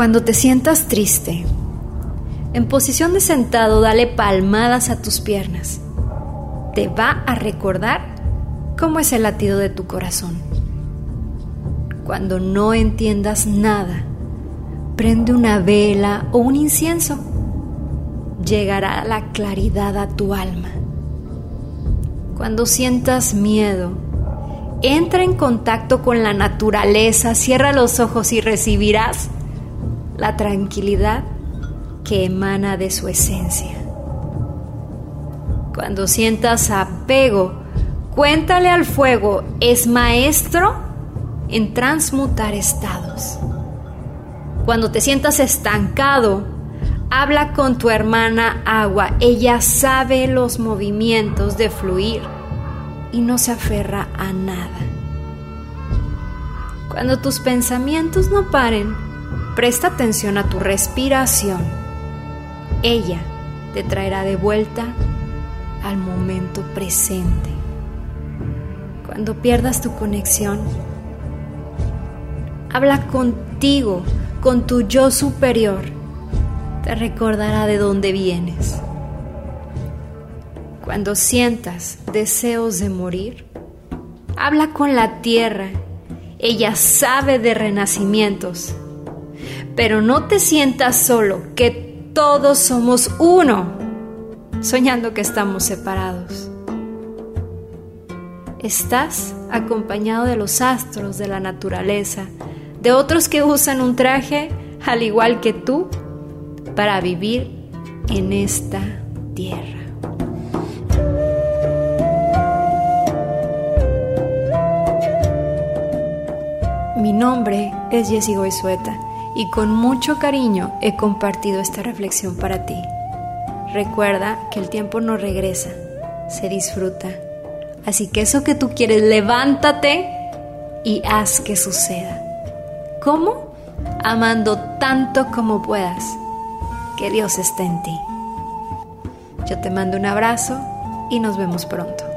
Cuando te sientas triste, en posición de sentado dale palmadas a tus piernas. Te va a recordar cómo es el latido de tu corazón. Cuando no entiendas nada, prende una vela o un incienso. Llegará la claridad a tu alma. Cuando sientas miedo, entra en contacto con la naturaleza, cierra los ojos y recibirás la tranquilidad que emana de su esencia. Cuando sientas apego, cuéntale al fuego, es maestro en transmutar estados. Cuando te sientas estancado, habla con tu hermana agua, ella sabe los movimientos de fluir y no se aferra a nada. Cuando tus pensamientos no paren, Presta atención a tu respiración. Ella te traerá de vuelta al momento presente. Cuando pierdas tu conexión, habla contigo, con tu yo superior. Te recordará de dónde vienes. Cuando sientas deseos de morir, habla con la tierra. Ella sabe de renacimientos pero no te sientas solo, que todos somos uno, soñando que estamos separados. Estás acompañado de los astros, de la naturaleza, de otros que usan un traje al igual que tú para vivir en esta tierra. Mi nombre es Jessie Goizueta y con mucho cariño he compartido esta reflexión para ti. Recuerda que el tiempo no regresa, se disfruta. Así que eso que tú quieres, levántate y haz que suceda. ¿Cómo? Amando tanto como puedas. Que Dios esté en ti. Yo te mando un abrazo y nos vemos pronto.